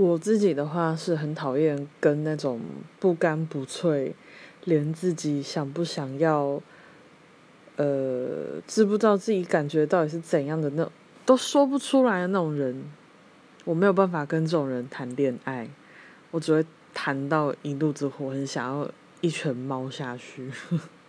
我自己的话是很讨厌跟那种不干不脆连自己想不想要呃知不知道自己感觉到底是怎样的那都说不出来的那种人我没有办法跟这种人谈恋爱我只会谈到一肚子火很想要一拳猫下去。